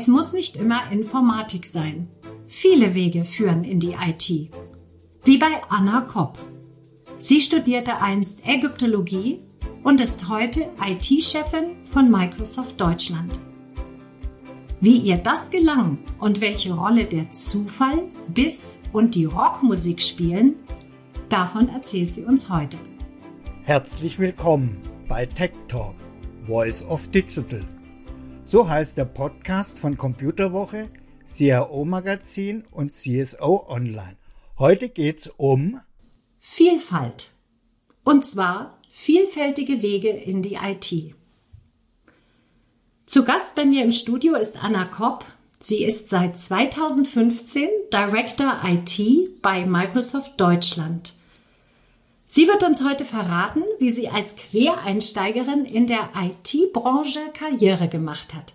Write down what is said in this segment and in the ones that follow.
Es muss nicht immer Informatik sein. Viele Wege führen in die IT. Wie bei Anna Kopp. Sie studierte einst Ägyptologie und ist heute IT-Chefin von Microsoft Deutschland. Wie ihr das gelang und welche Rolle der Zufall, Biss und die Rockmusik spielen, davon erzählt sie uns heute. Herzlich willkommen bei Tech Talk, Voice of Digital. So heißt der Podcast von Computerwoche, CRO Magazin und CSO Online. Heute geht's um Vielfalt. Und zwar vielfältige Wege in die IT. Zu Gast bei mir im Studio ist Anna Kopp. Sie ist seit 2015 Director IT bei Microsoft Deutschland. Sie wird uns heute verraten, wie sie als Quereinsteigerin in der IT-Branche Karriere gemacht hat.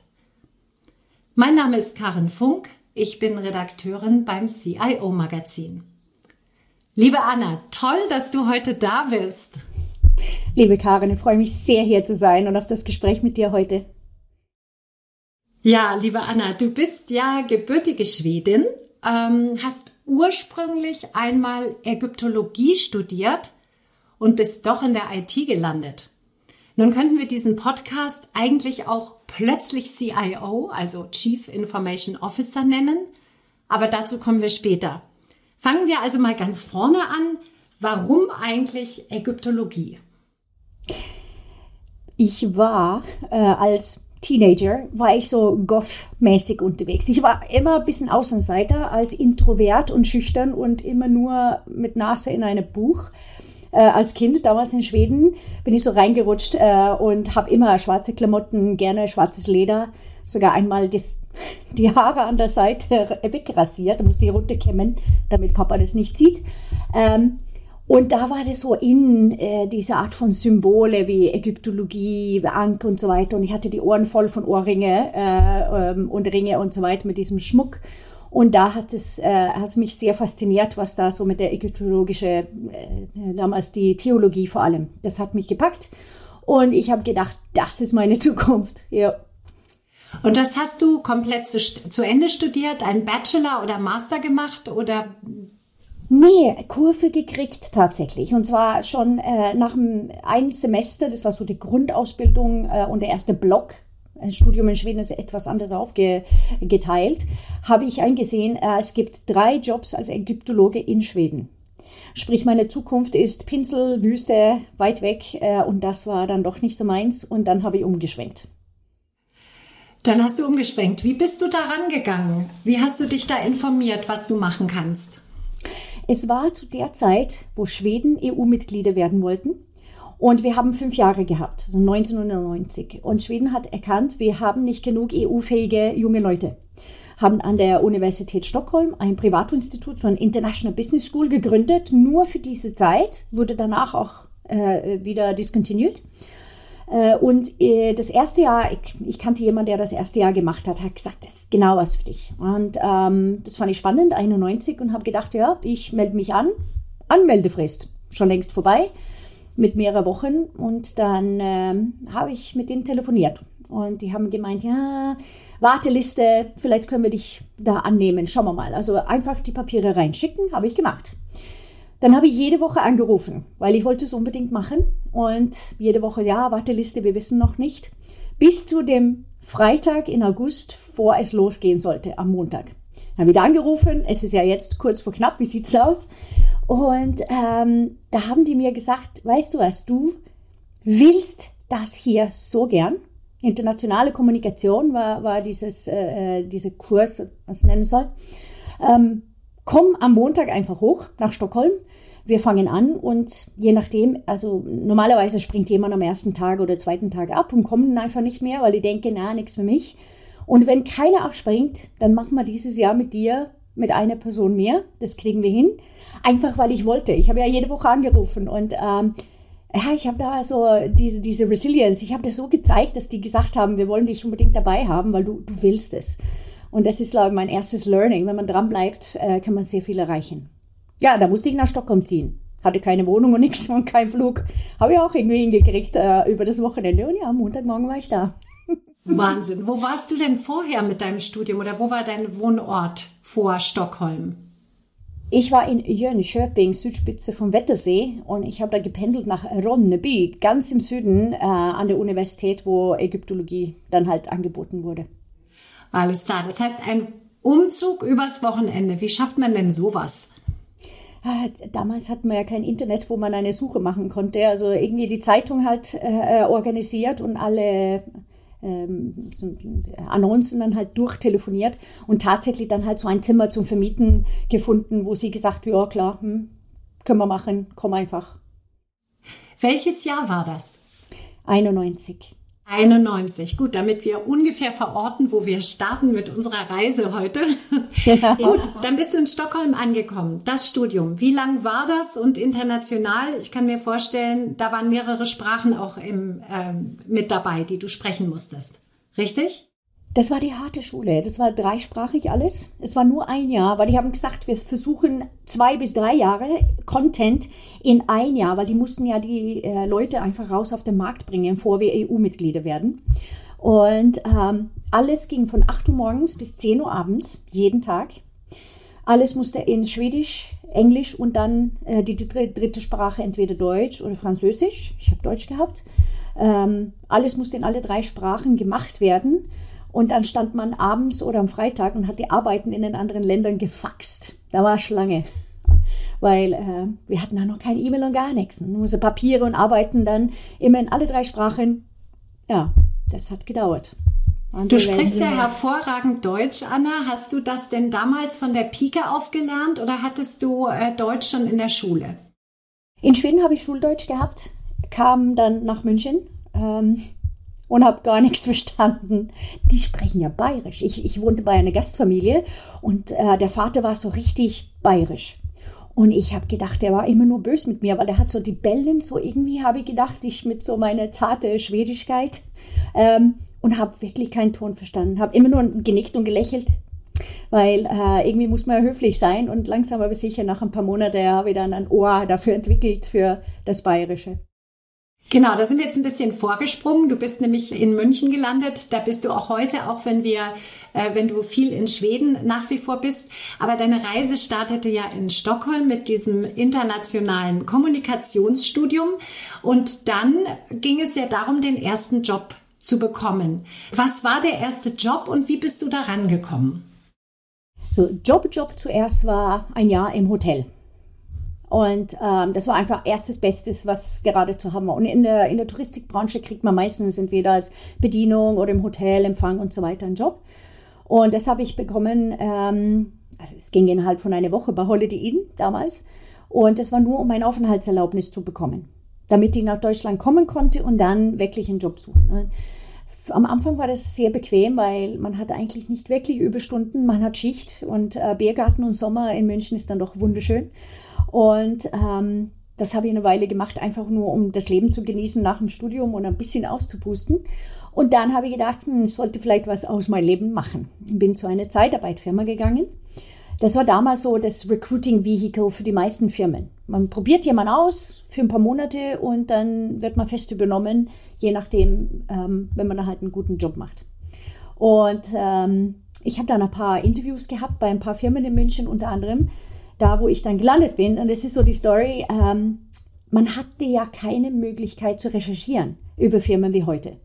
Mein Name ist Karin Funk. Ich bin Redakteurin beim CIO Magazin. Liebe Anna, toll, dass du heute da bist. Liebe Karin, ich freue mich sehr, hier zu sein und auf das Gespräch mit dir heute. Ja, liebe Anna, du bist ja gebürtige Schwedin, ähm, hast ursprünglich einmal Ägyptologie studiert und bist doch in der IT gelandet. Nun könnten wir diesen Podcast eigentlich auch plötzlich CIO, also Chief Information Officer nennen, aber dazu kommen wir später. Fangen wir also mal ganz vorne an. Warum eigentlich Ägyptologie? Ich war äh, als Teenager war ich so goth-mäßig unterwegs. Ich war immer ein bisschen Außenseiter, als introvert und schüchtern und immer nur mit Nase in einem Buch. Äh, als Kind, damals in Schweden, bin ich so reingerutscht äh, und habe immer schwarze Klamotten, gerne schwarzes Leder, sogar einmal das, die Haare an der Seite wegrasiert, da musste ich runterkämmen, damit Papa das nicht sieht. Ähm, und da war das so in äh, diese Art von Symbole wie Ägyptologie, Ankh und so weiter. Und ich hatte die Ohren voll von Ohrringe äh, ähm, und Ringe und so weiter mit diesem Schmuck. Und da hat es, äh, hat mich sehr fasziniert, was da so mit der ägyptologische, äh, damals die Theologie vor allem, das hat mich gepackt. Und ich habe gedacht, das ist meine Zukunft. Ja. Und das hast du komplett zu, zu Ende studiert, einen Bachelor oder Master gemacht oder Nee, Kurve gekriegt tatsächlich. Und zwar schon äh, nach einem, einem Semester, das war so die Grundausbildung äh, und der erste Block. Studium in Schweden ist etwas anders aufgeteilt. Habe ich eingesehen, äh, es gibt drei Jobs als Ägyptologe in Schweden. Sprich, meine Zukunft ist Pinsel, Wüste, weit weg. Äh, und das war dann doch nicht so meins. Und dann habe ich umgeschwenkt. Dann hast du umgeschwenkt. Wie bist du da rangegangen? Wie hast du dich da informiert, was du machen kannst? Es war zu der Zeit, wo Schweden EU-Mitglieder werden wollten. Und wir haben fünf Jahre gehabt, so 1990. Und Schweden hat erkannt, wir haben nicht genug EU-fähige junge Leute. Haben an der Universität Stockholm ein Privatinstitut, so ein International Business School gegründet, nur für diese Zeit, wurde danach auch äh, wieder diskontinuiert. Äh, und äh, das erste Jahr, ich, ich, kannte jemanden, der das erste Jahr gemacht hat, hat gesagt, das ist genau was für dich. Und ähm, das fand ich spannend, 91, und habe gedacht, ja, ich melde mich an. Anmeldefrist, schon längst vorbei, mit mehreren Wochen. Und dann ähm, habe ich mit denen telefoniert. Und die haben gemeint, ja, Warteliste, vielleicht können wir dich da annehmen, schauen wir mal. Also einfach die Papiere reinschicken, habe ich gemacht. Dann habe ich jede Woche angerufen, weil ich wollte es unbedingt machen. Und jede Woche, ja, Warteliste, wir wissen noch nicht. Bis zu dem Freitag in August, vor es losgehen sollte, am Montag. Dann da angerufen, es ist ja jetzt kurz vor knapp, wie sieht's aus? Und ähm, da haben die mir gesagt, weißt du was, du willst das hier so gern. Internationale Kommunikation war, war dieses, äh, äh dieser Kurs, was nennen soll. Ähm, komm am Montag einfach hoch nach Stockholm. Wir fangen an und je nachdem, also normalerweise springt jemand am ersten Tag oder zweiten Tag ab und kommt dann einfach nicht mehr, weil ich denke, na, nichts für mich. Und wenn keiner abspringt, dann machen wir dieses Jahr mit dir mit einer Person mehr. Das kriegen wir hin. Einfach weil ich wollte. Ich habe ja jede Woche angerufen und ähm, ja, ich habe da so diese, diese Resilience. Ich habe das so gezeigt, dass die gesagt haben, wir wollen dich unbedingt dabei haben, weil du, du willst es. Und das ist, glaube ich, mein erstes Learning. Wenn man dran bleibt, äh, kann man sehr viel erreichen. Ja, da musste ich nach Stockholm ziehen. Hatte keine Wohnung und nichts und kein Flug. Habe ich auch irgendwie hingekriegt äh, über das Wochenende. Und ja, am Montagmorgen war ich da. Wahnsinn. Wo warst du denn vorher mit deinem Studium oder wo war dein Wohnort vor Stockholm? Ich war in Jönköping, Südspitze vom Wettersee, und ich habe da gependelt nach Ronneby, ganz im Süden äh, an der Universität, wo Ägyptologie dann halt angeboten wurde. Alles klar. Das heißt, ein Umzug übers Wochenende. Wie schafft man denn sowas? Ah, damals hatten wir ja kein Internet, wo man eine Suche machen konnte. Also irgendwie die Zeitung halt äh, organisiert und alle ähm, so Annoncen dann halt durchtelefoniert und tatsächlich dann halt so ein Zimmer zum Vermieten gefunden, wo sie gesagt, ja klar, hm, können wir machen, komm einfach. Welches Jahr war das? 91. 91. Gut, damit wir ungefähr verorten, wo wir starten mit unserer Reise heute. Ja. Gut, dann bist du in Stockholm angekommen. Das Studium, wie lang war das und international? Ich kann mir vorstellen, da waren mehrere Sprachen auch im, äh, mit dabei, die du sprechen musstest. Richtig? Das war die harte Schule. Das war dreisprachig alles. Es war nur ein Jahr, weil die haben gesagt, wir versuchen zwei bis drei Jahre Content in ein Jahr, weil die mussten ja die äh, Leute einfach raus auf den Markt bringen, bevor wir EU-Mitglieder werden. Und ähm, alles ging von 8 Uhr morgens bis 10 Uhr abends, jeden Tag. Alles musste in Schwedisch, Englisch und dann äh, die, die dritte Sprache entweder Deutsch oder Französisch. Ich habe Deutsch gehabt. Ähm, alles musste in alle drei Sprachen gemacht werden. Und dann stand man abends oder am Freitag und hat die Arbeiten in den anderen Ländern gefaxt. Da war Schlange. Weil äh, wir hatten da noch kein E-Mail und gar nichts. Man musste Papiere und Arbeiten dann immer in alle drei Sprachen. Ja, das hat gedauert. Andere du sprichst ja hervorragend Deutsch, Anna. Hast du das denn damals von der Pike aufgelernt oder hattest du äh, Deutsch schon in der Schule? In Schweden habe ich Schuldeutsch gehabt, kam dann nach München. Ähm, und habe gar nichts verstanden. Die sprechen ja bayerisch. Ich, ich wohnte bei einer Gastfamilie und äh, der Vater war so richtig bayerisch. Und ich habe gedacht, der war immer nur bös mit mir, weil er hat so die Bellen, so irgendwie habe ich gedacht, ich mit so meiner zarte Schwedigkeit ähm, und habe wirklich keinen Ton verstanden. Habe immer nur genickt und gelächelt, weil äh, irgendwie muss man ja höflich sein und langsam aber sicher nach ein paar Monaten habe ich dann ein Ohr dafür entwickelt für das Bayerische. Genau, da sind wir jetzt ein bisschen vorgesprungen. Du bist nämlich in München gelandet. Da bist du auch heute, auch wenn wir, äh, wenn du viel in Schweden nach wie vor bist. Aber deine Reise startete ja in Stockholm mit diesem internationalen Kommunikationsstudium. Und dann ging es ja darum, den ersten Job zu bekommen. Was war der erste Job und wie bist du da rangekommen? So, Job, Job zuerst war ein Jahr im Hotel. Und ähm, das war einfach erstes Bestes, was gerade zu haben war. Und in der, in der Touristikbranche kriegt man meistens entweder als Bedienung oder im Hotel, Empfang und so weiter einen Job. Und das habe ich bekommen, ähm, also es ging innerhalb von einer Woche bei Holiday Inn damals. Und das war nur, um eine Aufenthaltserlaubnis zu bekommen, damit ich nach Deutschland kommen konnte und dann wirklich einen Job suchen. Am Anfang war das sehr bequem, weil man hat eigentlich nicht wirklich Überstunden, man hat Schicht und äh, Biergarten und Sommer in München ist dann doch wunderschön. Und ähm, das habe ich eine Weile gemacht, einfach nur um das Leben zu genießen nach dem Studium und ein bisschen auszupusten. Und dann habe ich gedacht, hm, ich sollte vielleicht was aus meinem Leben machen. Bin zu einer Zeitarbeitfirma gegangen. Das war damals so das Recruiting-Vehicle für die meisten Firmen. Man probiert jemanden aus für ein paar Monate und dann wird man fest übernommen, je nachdem, ähm, wenn man da halt einen guten Job macht. Und ähm, ich habe dann ein paar Interviews gehabt bei ein paar Firmen in München, unter anderem da, wo ich dann gelandet bin. Und das ist so die Story. Ähm, man hatte ja keine Möglichkeit zu recherchieren über Firmen wie heute.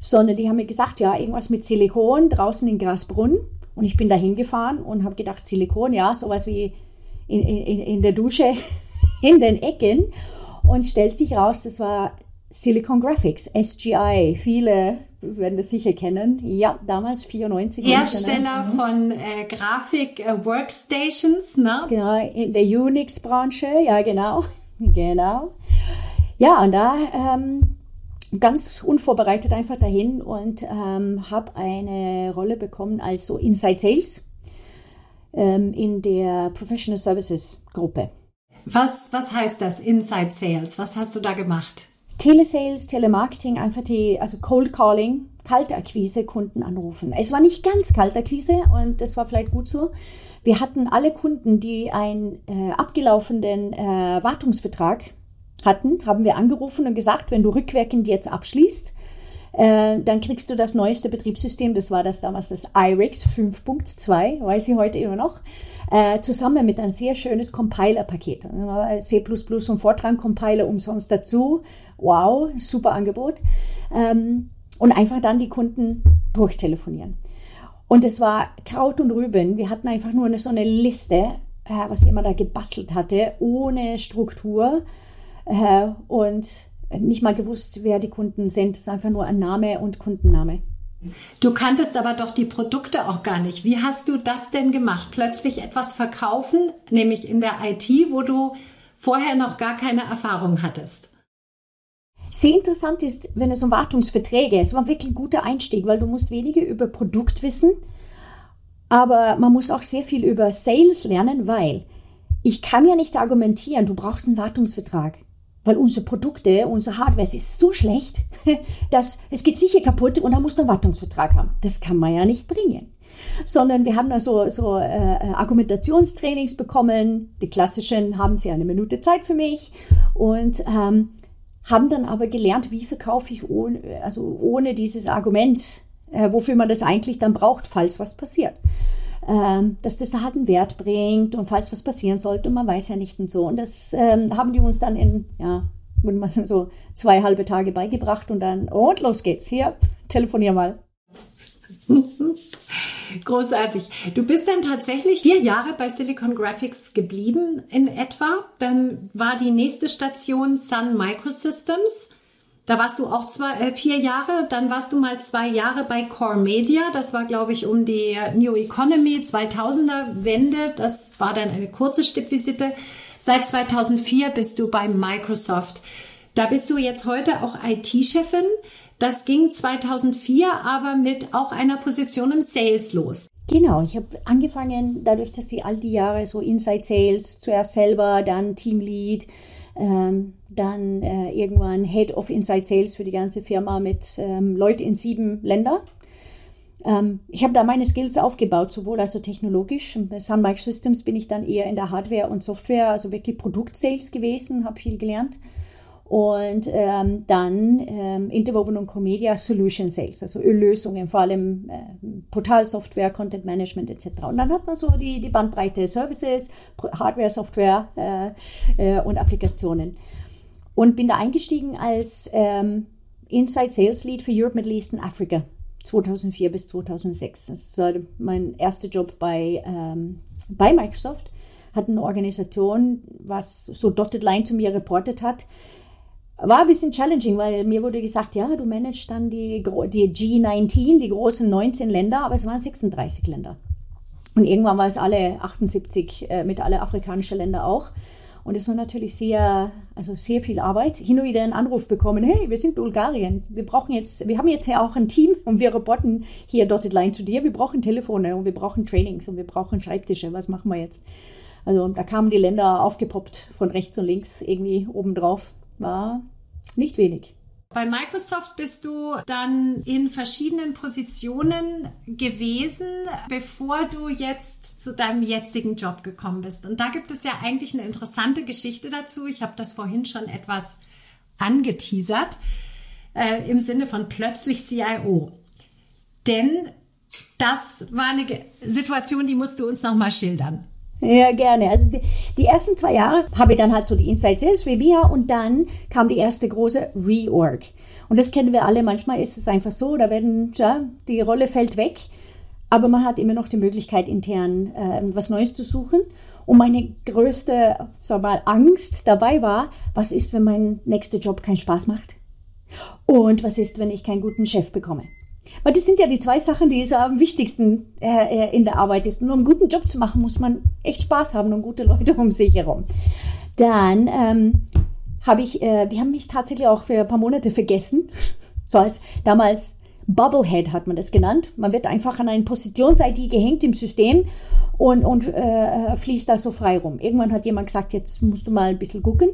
Sondern die haben mir gesagt, ja, irgendwas mit Silikon draußen in Grasbrunn. Und ich bin da hingefahren und habe gedacht, Silikon, ja, sowas wie in, in, in der Dusche, in den Ecken. Und stellt sich raus, das war Silicon Graphics, SGI. Viele werden das sicher kennen. Ja, damals 94. Hersteller von äh, Grafik-Workstations, äh, ne? Genau, in der Unix-Branche, ja genau, genau. Ja, und da ähm, ganz unvorbereitet einfach dahin und ähm, habe eine Rolle bekommen als so Inside Sales ähm, in der Professional Services Gruppe. Was, was heißt das, Inside Sales? Was hast du da gemacht? Telesales, Telemarketing, einfach die, also Cold Calling, Kaltakquise, Kunden anrufen. Es war nicht ganz Kaltakquise und das war vielleicht gut so. Wir hatten alle Kunden, die einen äh, abgelaufenen äh, Wartungsvertrag hatten, haben wir angerufen und gesagt, wenn du rückwirkend jetzt abschließt, Äh, dann kriegst du das neueste Betriebssystem, das war das damals das iRix 5.2, weiß ich heute immer noch, äh, zusammen mit ein sehr schönes Compiler-Paket. C++ und Fortran-Compiler umsonst dazu. Wow, super Angebot. Ähm, und einfach dann die Kunden durchtelefonieren. Und es war Kraut und Rüben. Wir hatten einfach nur eine, so eine Liste, äh, was jemand da gebastelt hatte, ohne Struktur äh, und nicht mal gewusst, wer die Kunden sind. Es ist einfach nur ein Name und Kundenname. Du kanntest aber doch die Produkte auch gar nicht. Wie hast du das denn gemacht? Plötzlich etwas verkaufen, nämlich in der IT, wo du vorher noch gar keine Erfahrung hattest. Sehr interessant ist, wenn es um Wartungsverträge ist, war ein wirklich guter Einstieg, weil du musst weniger über Produkt wissen, aber man muss auch sehr viel über Sales lernen, weil ich kann ja nicht argumentieren, du brauchst einen Wartungsvertrag weil unsere Produkte, unsere Hardware ist so schlecht, dass es geht sicher kaputt und dann musst du einen Wartungsvertrag haben. Das kann man ja nicht bringen. Sondern wir haben da so, so äh, Argumentationstrainings bekommen. Die klassischen haben sie eine Minute Zeit für mich und ähm, haben dann aber gelernt, wie verkaufe ich ohne, also ohne dieses Argument, äh, wofür man das eigentlich dann braucht, falls was passiert ähm, dass das da halt einen Wert bringt und falls was passieren sollte und man weiß ja nicht und so. Und das ähm, haben die uns dann in, ja, würde man so zwei halbe Tage beigebracht und dann, und los geht's, hier, telefonier mal. Großartig. Du bist dann tatsächlich vier Jahre bei Silicon Graphics geblieben in etwa. Dann war die nächste Station Sun Microsystems. Da warst du auch zwei, äh, vier Jahre, dann warst du mal zwei Jahre bei Core Media. Das war, glaube ich, um die New Economy 2000er Wende. Das war dann eine kurze Stippvisite. Seit 2004 bist du bei Microsoft. Da bist du jetzt heute auch IT-Chefin. Das ging 2004 aber mit auch einer Position im Sales los. Genau, ich habe angefangen, dadurch, dass die all die Jahre so Inside Sales, zuerst selber, dann Teamlead, ähm, dann äh, irgendwann Head of Inside Sales für die ganze Firma mit ähm, Leuten in sieben Ländern. Ähm, ich habe da meine Skills aufgebaut, sowohl also technologisch. Bei Sun Microsystems bin ich dann eher in der Hardware und Software, also wirklich Produktsales gewesen, habe viel gelernt und ähm, dann ähm, Interwoven und Comedia Solution Sales, also Lösungen, vor allem äh, Portalsoftware, Content Management etc. Und dann hat man so die, die Bandbreite Services, Hardware, Software äh, äh, und Applikationen. Und bin da eingestiegen als ähm, Inside Sales Lead für Europe, Middle East und Africa 2004 bis 2006. Das war mein erster Job bei, ähm, bei Microsoft. Hat eine Organisation, was so Dotted Line zu mir reportet hat, war ein bisschen challenging, weil mir wurde gesagt, ja, du managst dann die, die G19, die großen 19 Länder, aber es waren 36 Länder. Und irgendwann war es alle 78 äh, mit alle afrikanischen Länder auch. Und es war natürlich sehr, also sehr viel Arbeit. Hin und wieder einen Anruf bekommen, hey, wir sind Bulgarien. Wir brauchen jetzt, wir haben jetzt ja auch ein Team und wir reporten hier Dotted Line zu dir. Wir brauchen Telefone und wir brauchen Trainings und wir brauchen Schreibtische. Was machen wir jetzt? Also da kamen die Länder aufgepoppt von rechts und links irgendwie obendrauf war nicht wenig. Bei Microsoft bist du dann in verschiedenen Positionen gewesen, bevor du jetzt zu deinem jetzigen Job gekommen bist. Und da gibt es ja eigentlich eine interessante Geschichte dazu. Ich habe das vorhin schon etwas angeteasert, äh, im Sinne von plötzlich CIO. Denn das war eine Situation, die musst du uns nochmal schildern. Ja, gerne. Also die, die, ersten zwei Jahre habe ich dann halt so die Inside Sales BIA und dann kam die erste große Reorg. Und das kennen wir alle. Manchmal ist es einfach so, da werden, ja, die Rolle fällt weg, aber man hat immer noch die Möglichkeit, intern äh, was Neues zu suchen. Und meine größte, sag mal, Angst dabei war, was ist, wenn mein nächster Job keinen Spaß macht? Und was ist, wenn ich keinen guten Chef bekomme? Weil das sind ja die zwei Sachen, die so am wichtigsten äh, äh, in der Arbeit ist. Und um einen guten Job zu machen, muss man echt Spaß haben und gute Leute um sich herum. Dann ähm, habe ich, äh, die haben mich tatsächlich auch für ein paar Monate vergessen. So als damals Bubblehead hat man das genannt. Man wird einfach an eine Positions-ID gehängt im System und, und äh, fließt da so frei rum. Irgendwann hat jemand gesagt, jetzt musst du mal ein bisschen gucken.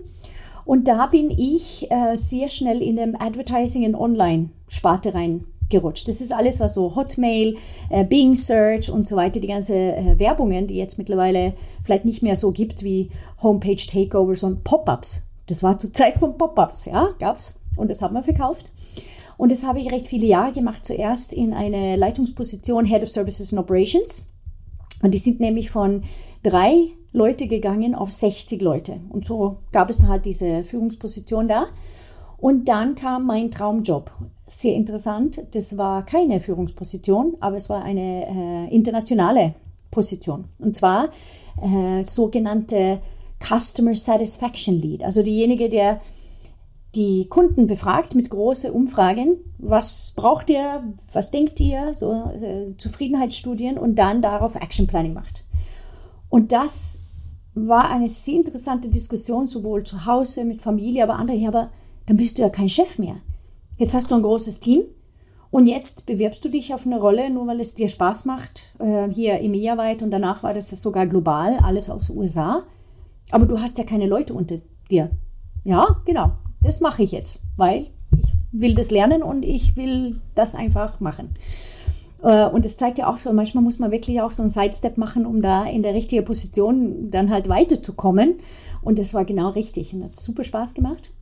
Und da bin ich äh, sehr schnell in dem Advertising and Online Sparte rein gerutscht. Das ist alles, was so Hotmail, äh, Bing Search und so weiter, die ganze äh, Werbungen, die jetzt mittlerweile vielleicht nicht mehr so gibt wie Homepage Takeovers und Pop-ups. Das war zur Zeit von Pop-ups, ja, gab's und das haben wir verkauft. Und das habe ich recht viele Jahre gemacht. Zuerst in eine Leitungsposition Head of Services and Operations. Und die sind nämlich von drei Leute gegangen auf 60 Leute. Und so gab es dann halt diese Führungsposition da. Und dann kam mein Traumjob. Sehr interessant. Das war keine Führungsposition, aber es war eine äh, internationale Position. Und zwar äh, sogenannte Customer Satisfaction Lead. Also diejenige, der die Kunden befragt mit großen Umfragen, was braucht ihr, was denkt ihr, so äh, Zufriedenheitsstudien und dann darauf Action Planning macht. Und das war eine sehr interessante Diskussion, sowohl zu Hause mit Familie, aber andere, aber dann bist du ja kein Chef mehr. Jetzt hast du ein großes Team und jetzt bewirbst du dich auf eine Rolle, nur weil es dir Spaß macht, äh, hier EMEA weit und danach war das sogar global, alles aus USA. Aber du hast ja keine Leute unter dir. Ja, genau das mache ich jetzt, weil ich will das lernen und ich will das einfach machen. Äh, und es zeigt ja auch so, manchmal muss man wirklich auch so einen Sidestep machen, um da in der richtigen Position dann halt weiterzukommen. Und das war genau richtig und hat super Spaß gemacht.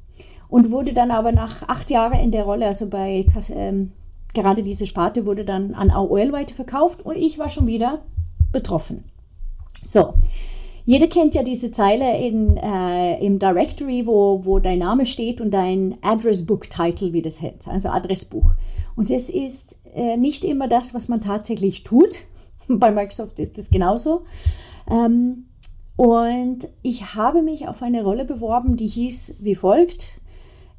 Und wurde dann aber nach acht Jahren in der Rolle, also bei ähm, gerade diese Sparte, wurde dann an AOL weiterverkauft und ich war schon wieder betroffen. So, jeder kennt ja diese Zeile in, äh, im Directory, wo, wo dein Name steht und dein Address Book Title, wie das heißt, also Adressbuch. Und das ist äh, nicht immer das, was man tatsächlich tut. Bei Microsoft ist das genauso. Ähm, und ich habe mich auf eine Rolle beworben, die hieß wie folgt.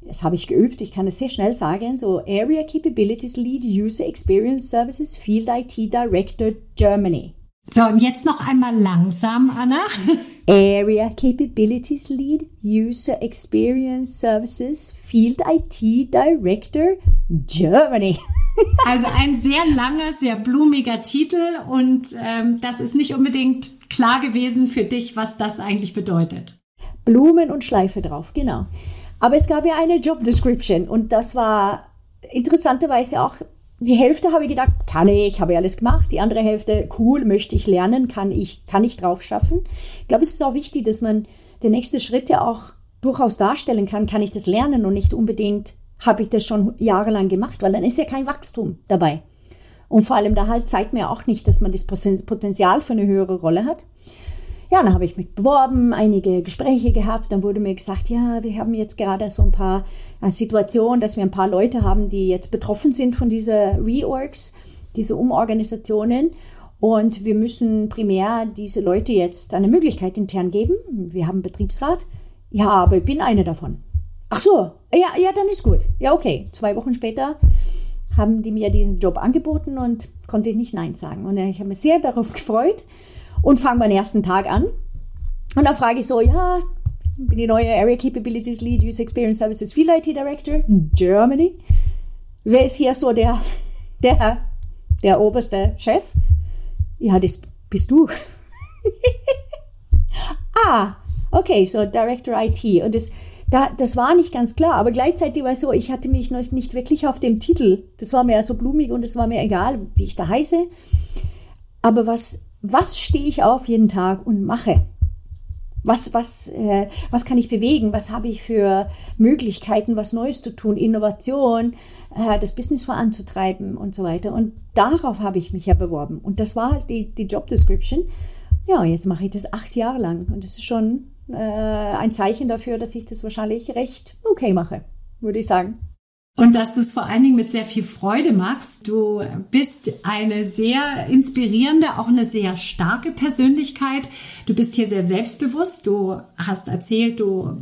Das habe ich geübt, ich kann es sehr schnell sagen. So Area Capabilities Lead User Experience Services Field IT Director Germany. So, und jetzt noch einmal langsam, Anna. Area Capabilities Lead, User Experience Services, Field IT Director, Germany. Also ein sehr langer, sehr blumiger Titel und ähm, das ist nicht unbedingt klar gewesen für dich, was das eigentlich bedeutet. Blumen und Schleife drauf, genau. Aber es gab ja eine Job Description und das war interessanterweise auch die Hälfte habe ich gedacht, kann ich, habe ich alles gemacht. Die andere Hälfte, cool, möchte ich lernen, kann ich, kann ich drauf schaffen. Ich glaube, es ist auch wichtig, dass man den nächsten Schritt ja auch durchaus darstellen kann, kann ich das lernen und nicht unbedingt habe ich das schon jahrelang gemacht, weil dann ist ja kein Wachstum dabei. Und vor allem da halt zeigt mir auch nicht, dass man das Potenzial für eine höhere Rolle hat. Ja, dann habe ich mich beworben, einige Gespräche gehabt. Dann wurde mir gesagt, ja, wir haben jetzt gerade so ein paar äh, Situationen, dass wir ein paar Leute haben, die jetzt betroffen sind von dieser Reorgs, diese Umorganisationen. Und wir müssen primär diese Leute jetzt eine Möglichkeit intern geben. Wir haben Betriebsrat. Ja, aber ich bin eine davon. Ach so, ja, ja, dann ist gut. Ja, okay. Zwei Wochen später haben die mir diesen Job angeboten und konnte ich nicht Nein sagen. Und ich habe mich sehr darauf gefreut und fange meinen ersten Tag an. Und dann frage ich so, ja, bin die neue Area Capabilities Lead User Experience Services Field IT Director Germany. Wer ist hier so der, der, der oberste Chef? Ja, das bist du. ah, okay, so Director IT. Und das, da, das war nicht ganz klar, aber gleichzeitig war es so, ich hatte mich noch nicht wirklich auf dem Titel. Das war mir so blumig und es war mir egal, wie ich da heiße. Aber was was stehe ich auf jeden Tag und mache? Was, was, äh, was kann ich bewegen? Was habe ich für Möglichkeiten, was Neues zu tun? Innovation, äh, das Business voranzutreiben und so weiter. Und darauf habe ich mich ja beworben. Und das war die, die Job Description. Ja, jetzt mache ich das acht Jahre lang. Und das ist schon äh, ein Zeichen dafür, dass ich das wahrscheinlich recht okay mache, würde ich sagen. Und dass du es vor allen Dingen mit sehr viel Freude machst. Du bist eine sehr inspirierende, auch eine sehr starke Persönlichkeit. Du bist hier sehr selbstbewusst. Du hast erzählt, du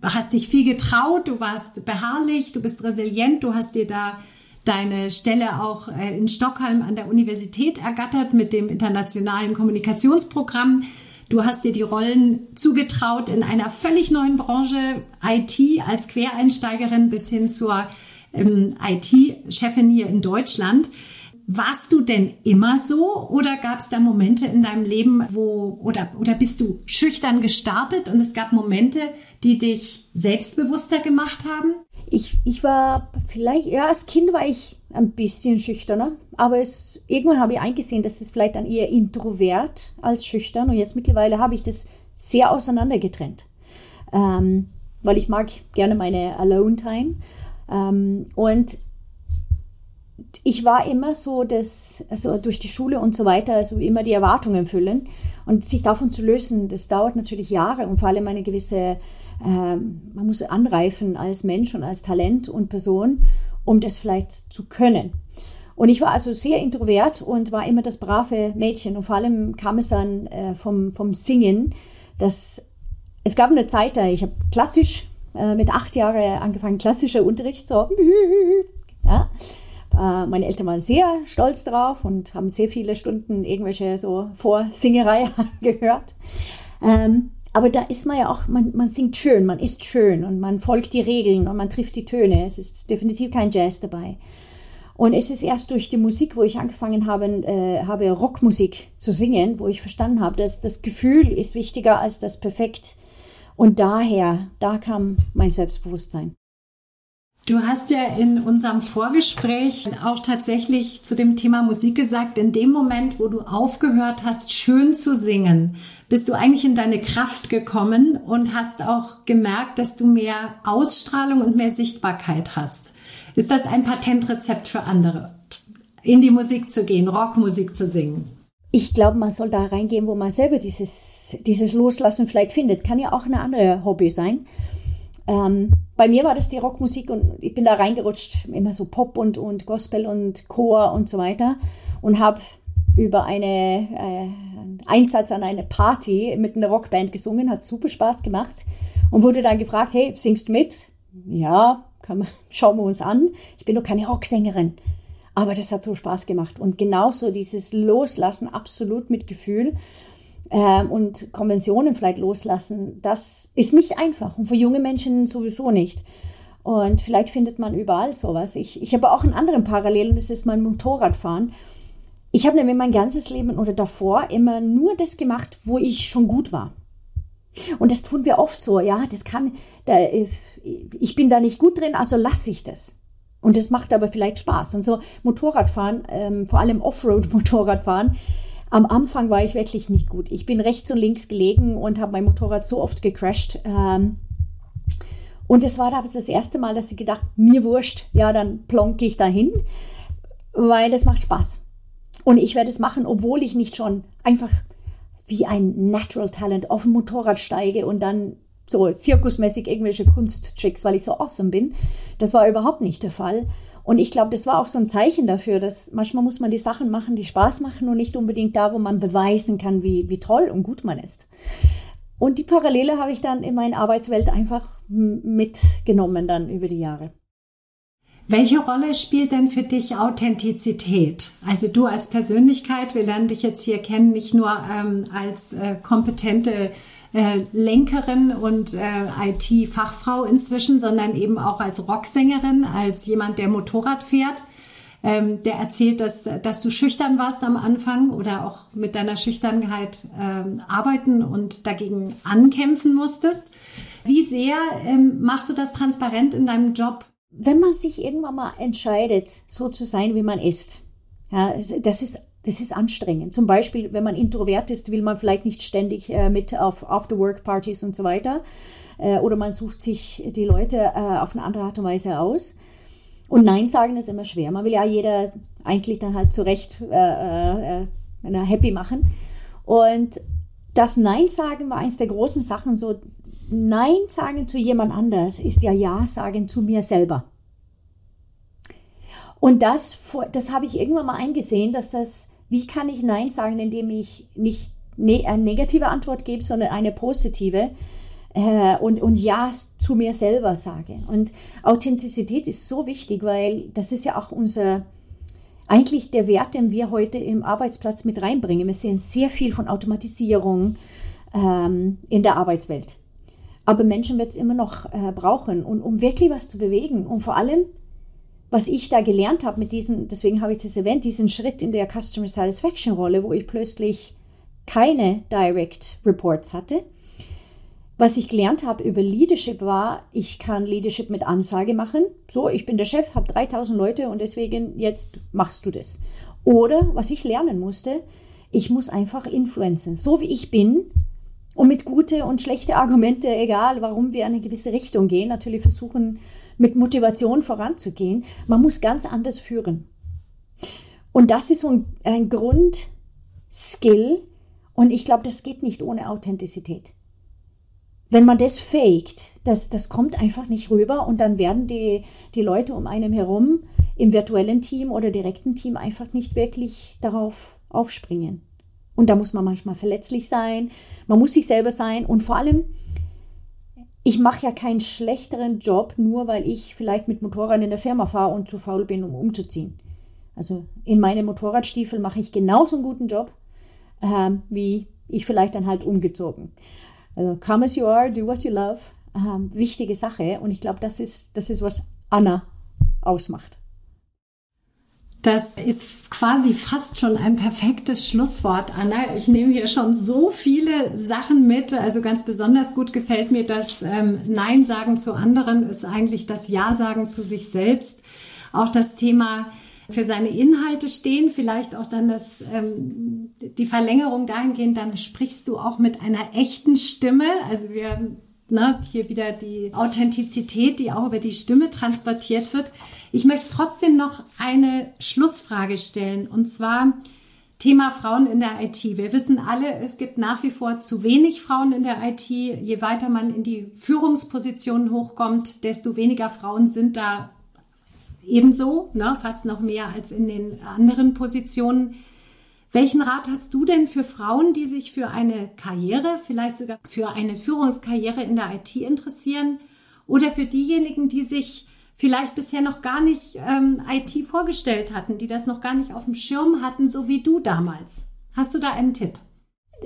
hast dich viel getraut, du warst beharrlich, du bist resilient, du hast dir da deine Stelle auch äh, in Stockholm an der Universität ergattert mit dem internationalen Kommunikationsprogramm. Du hast dir die Rollen zugetraut in einer völlig neuen Branche, IT als Quereinsteigerin bis hin zur ähm, IT-Chefin hier in Deutschland. Warst du denn immer so oder gab es da Momente in deinem Leben, wo oder oder bist du schüchtern gestartet und es gab Momente, die dich selbstbewusster gemacht haben? Ich, ich war vielleicht, ja, als Kind war ich ein bisschen schüchterner, aber es, irgendwann habe ich eingesehen, dass es vielleicht dann eher introvert als schüchtern und jetzt mittlerweile habe ich das sehr auseinandergetrennt, ähm, weil ich mag gerne meine Alone-Time ähm, und ich war immer so, dass, also durch die Schule und so weiter, also immer die Erwartungen füllen. Und sich davon zu lösen, das dauert natürlich Jahre und vor allem eine gewisse, man muss anreifen als Mensch und als Talent und Person, um das vielleicht zu können. Und ich war also sehr introvert und war immer das brave Mädchen. Und vor allem kam es dann äh, vom, vom Singen, dass es gab eine Zeit, da ich habe klassisch äh, mit acht Jahren angefangen, klassischer Unterricht, so, ja. Äh, meine Eltern waren sehr stolz drauf und haben sehr viele Stunden irgendwelche so Vorsingerei gehört. Ähm, aber da ist man ja auch, man, man singt schön, man ist schön und man folgt die Regeln und man trifft die Töne. Es ist definitiv kein Jazz dabei. Und es ist erst durch die Musik, wo ich angefangen habe, äh, habe Rockmusik zu singen, wo ich verstanden habe, dass das Gefühl ist wichtiger als das Perfekt. Und daher, da kam mein Selbstbewusstsein. Du hast ja in unserem Vorgespräch auch tatsächlich zu dem Thema Musik gesagt, in dem Moment, wo du aufgehört hast, schön zu singen, bist du eigentlich in deine Kraft gekommen und hast auch gemerkt, dass du mehr Ausstrahlung und mehr Sichtbarkeit hast. Ist das ein Patentrezept für andere, in die Musik zu gehen, Rockmusik zu singen? Ich glaube, man soll da reingehen, wo man selber dieses, dieses Loslassen vielleicht findet. Kann ja auch eine andere Hobby sein. Ähm, bei mir war das die Rockmusik und ich bin da reingerutscht, immer so Pop und, und Gospel und Chor und so weiter und habe über eine Einsatz an eine Party mit einer Rockband gesungen, hat super Spaß gemacht und wurde dann gefragt, hey, singst du mit? Ja, man, schauen wir uns an. Ich bin doch keine Rocksängerin. Aber das hat so Spaß gemacht. Und genauso dieses Loslassen, absolut mit Gefühl ähm, und Konventionen vielleicht loslassen, das ist nicht einfach und für junge Menschen sowieso nicht. Und vielleicht findet man überall sowas. Ich, ich habe auch einen anderen Parallel und das ist mein Motorradfahren. Ich habe nämlich mein ganzes Leben oder davor immer nur das gemacht, wo ich schon gut war. Und das tun wir oft so, ja, das kann, da, ich bin da nicht gut drin, also lasse ich das. Und das macht aber vielleicht Spaß. Und so Motorradfahren, ähm, vor allem Offroad-Motorradfahren, am Anfang war ich wirklich nicht gut. Ich bin rechts und links gelegen und habe mein Motorrad so oft gecrashed. Ähm, und es war das erste Mal, dass ich gedacht, mir wurscht, ja, dann plonke ich dahin, weil es macht Spaß. Und ich werde es machen, obwohl ich nicht schon einfach wie ein Natural Talent auf dem Motorrad steige und dann so zirkusmäßig irgendwelche Kunsttricks, weil ich so awesome bin. Das war überhaupt nicht der Fall. Und ich glaube, das war auch so ein Zeichen dafür, dass manchmal muss man die Sachen machen, die Spaß machen und nicht unbedingt da, wo man beweisen kann, wie, wie toll und gut man ist. Und die Parallele habe ich dann in meine Arbeitswelt einfach mitgenommen dann über die Jahre. Welche Rolle spielt denn für dich Authentizität? Also du als Persönlichkeit, wir lernen dich jetzt hier kennen, nicht nur ähm, als äh, kompetente äh, Lenkerin und äh, IT-Fachfrau inzwischen, sondern eben auch als Rocksängerin, als jemand, der Motorrad fährt. Ähm, der erzählt, dass, dass du schüchtern warst am Anfang oder auch mit deiner Schüchternheit ähm, arbeiten und dagegen ankämpfen musstest. Wie sehr ähm, machst du das transparent in deinem Job? Wenn man sich irgendwann mal entscheidet, so zu sein, wie man ist, ja, das ist das ist anstrengend. Zum Beispiel, wenn man introvert ist, will man vielleicht nicht ständig äh, mit auf After-Work-Partys und so weiter. Äh, oder man sucht sich die Leute äh, auf eine andere Art und Weise aus. Und Nein sagen ist immer schwer. Man will ja jeder eigentlich dann halt zurecht äh, äh, äh happy machen. Und das Nein sagen war eines der großen Sachen. So Nein sagen zu jemand anders ist ja Ja sagen zu mir selber. Und das, das habe ich irgendwann mal eingesehen, dass das wie kann ich Nein sagen, indem ich nicht ne, eine negative Antwort gebe, sondern eine positive äh, und, und Ja zu mir selber sage. Und Authentizität ist so wichtig, weil das ist ja auch unser, eigentlich der Wert, den wir heute im Arbeitsplatz mit reinbringen. Wir sehen sehr viel von Automatisierung ähm, in der Arbeitswelt. Aber Menschen wird es immer noch äh, brauchen, und, um wirklich was zu bewegen und vor allem was ich da gelernt habe mit diesen, deswegen habe ich das erwähnt, diesen Schritt in der Customer Satisfaction Rolle, wo ich plötzlich keine Direct Reports hatte. Was ich gelernt habe über Leadership war, ich kann Leadership mit Ansage machen. So, ich bin der Chef, habe 3000 Leute und deswegen jetzt machst du das. Oder was ich lernen musste, ich muss einfach influenzen. So wie ich bin, und mit gute und schlechte Argumente, egal warum wir in eine gewisse Richtung gehen, natürlich versuchen, mit Motivation voranzugehen. Man muss ganz anders führen. Und das ist so ein, ein Grundskill. Und ich glaube, das geht nicht ohne Authentizität. Wenn man das faked, das, das kommt einfach nicht rüber und dann werden die, die Leute um einem herum im virtuellen Team oder direkten Team einfach nicht wirklich darauf aufspringen. Und da muss man manchmal verletzlich sein, man muss sich selber sein und vor allem, ich mache ja keinen schlechteren Job, nur weil ich vielleicht mit Motorrad in der Firma fahre und zu faul bin, um umzuziehen. Also in meinen Motorradstiefel mache ich genauso einen guten Job, äh, wie ich vielleicht dann halt umgezogen. Also come as you are, do what you love. Ähm, wichtige Sache. Und ich glaube, das ist, das ist, was Anna ausmacht. Das ist quasi fast schon ein perfektes Schlusswort, Anna. Ich nehme hier schon so viele Sachen mit. Also ganz besonders gut gefällt mir das ähm, Nein sagen zu anderen ist eigentlich das Ja sagen zu sich selbst. Auch das Thema für seine Inhalte stehen, vielleicht auch dann das, ähm, die Verlängerung dahingehend, dann sprichst du auch mit einer echten Stimme. Also wir, ne, hier wieder die Authentizität, die auch über die Stimme transportiert wird. Ich möchte trotzdem noch eine Schlussfrage stellen und zwar, Thema Frauen in der IT. Wir wissen alle, es gibt nach wie vor zu wenig Frauen in der IT. Je weiter man in die Führungspositionen hochkommt, desto weniger Frauen sind da ebenso, ne, fast noch mehr als in den anderen Positionen. Welchen Rat hast du denn für Frauen, die sich für eine Karriere, vielleicht sogar für eine Führungskarriere in der IT interessieren oder für diejenigen, die sich vielleicht bisher noch gar nicht ähm, IT vorgestellt hatten, die das noch gar nicht auf dem Schirm hatten, so wie du damals? Hast du da einen Tipp?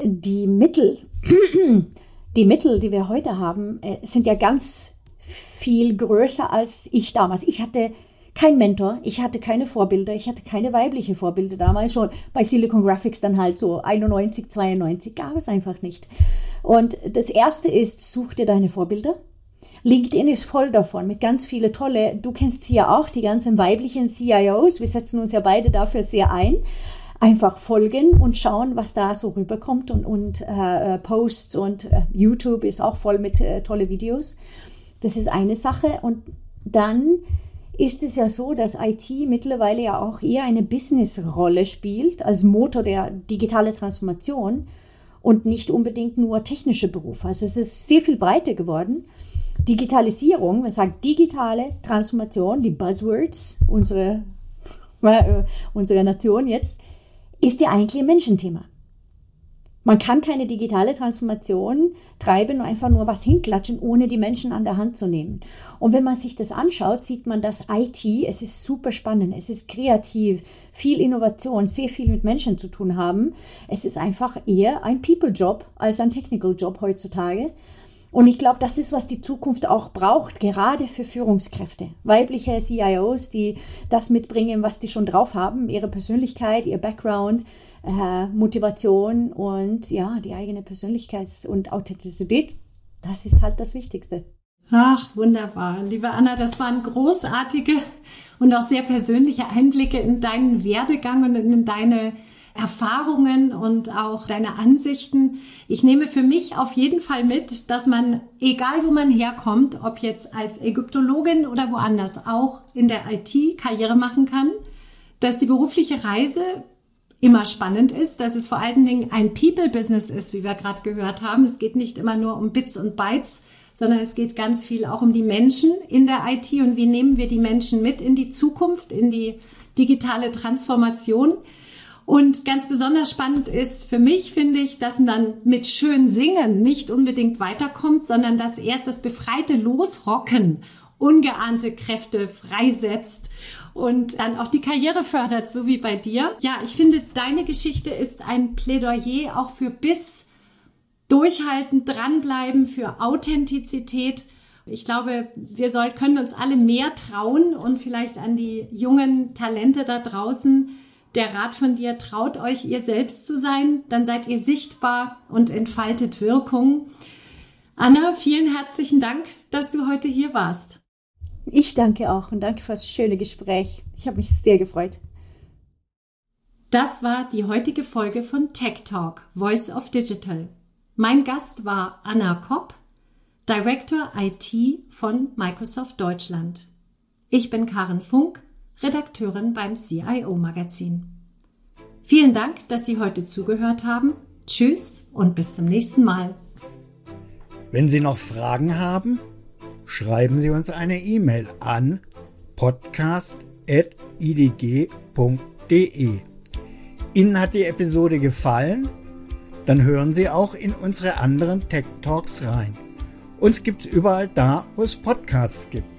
Die Mittel, die Mittel, die wir heute haben, äh, sind ja ganz viel größer als ich damals. Ich hatte kein Mentor, ich hatte keine Vorbilder, ich hatte keine weibliche Vorbilder damals schon. Bei Silicon Graphics dann halt so 91, 92 gab es einfach nicht. Und das erste ist, such dir deine Vorbilder. LinkedIn ist voll davon, mit ganz viele tolle, du kennst sie ja auch, die ganzen weiblichen CIOs, wir setzen uns ja beide dafür sehr ein. Einfach folgen und schauen, was da so rüberkommt und, und äh, Posts und äh, YouTube ist auch voll mit äh, tolle Videos. Das ist eine Sache und dann ist es ja so, dass IT mittlerweile ja auch eher eine Business-Rolle spielt als Motor der digitalen Transformation und nicht unbedingt nur technische Berufe. Also es ist sehr viel breiter geworden. Digitalisierung, man sagt digitale Transformation, die Buzzwords unserer, äh, unserer Nation jetzt, ist ja eigentlich ein Menschenthema. Man kann keine digitale Transformation treiben und einfach nur was hinklatschen, ohne die Menschen an der Hand zu nehmen. Und wenn man sich das anschaut, sieht man, dass IT, es ist super spannend, es ist kreativ, viel Innovation, sehr viel mit Menschen zu tun haben. Es ist einfach eher ein People-Job als ein Technical-Job heutzutage. Und ich glaube, das ist, was die Zukunft auch braucht, gerade für Führungskräfte. Weibliche CIOs, die das mitbringen, was die schon drauf haben, ihre Persönlichkeit, ihr Background, äh, Motivation und ja, die eigene Persönlichkeit und Authentizität. Das ist halt das Wichtigste. Ach, wunderbar. Liebe Anna, das waren großartige und auch sehr persönliche Einblicke in deinen Werdegang und in deine Erfahrungen und auch deine Ansichten. Ich nehme für mich auf jeden Fall mit, dass man, egal wo man herkommt, ob jetzt als Ägyptologin oder woanders, auch in der IT Karriere machen kann, dass die berufliche Reise immer spannend ist, dass es vor allen Dingen ein People-Business ist, wie wir gerade gehört haben. Es geht nicht immer nur um Bits und Bytes, sondern es geht ganz viel auch um die Menschen in der IT und wie nehmen wir die Menschen mit in die Zukunft, in die digitale Transformation. Und ganz besonders spannend ist für mich, finde ich, dass man mit schön Singen nicht unbedingt weiterkommt, sondern dass erst das befreite Losrocken ungeahnte Kräfte freisetzt und dann auch die Karriere fördert, so wie bei dir. Ja, ich finde, deine Geschichte ist ein Plädoyer auch für Biss, durchhalten, dranbleiben, für Authentizität. Ich glaube, wir soll, können uns alle mehr trauen und vielleicht an die jungen Talente da draußen der Rat von dir, traut euch ihr selbst zu sein, dann seid ihr sichtbar und entfaltet Wirkung. Anna, vielen herzlichen Dank, dass du heute hier warst. Ich danke auch und danke für das schöne Gespräch. Ich habe mich sehr gefreut. Das war die heutige Folge von Tech Talk, Voice of Digital. Mein Gast war Anna Kopp, Director IT von Microsoft Deutschland. Ich bin Karen Funk Redakteurin beim CIO Magazin. Vielen Dank, dass Sie heute zugehört haben. Tschüss und bis zum nächsten Mal. Wenn Sie noch Fragen haben, schreiben Sie uns eine E-Mail an podcast.idg.de. Ihnen hat die Episode gefallen? Dann hören Sie auch in unsere anderen Tech Talks rein. Uns gibt's überall da, wo es Podcasts gibt.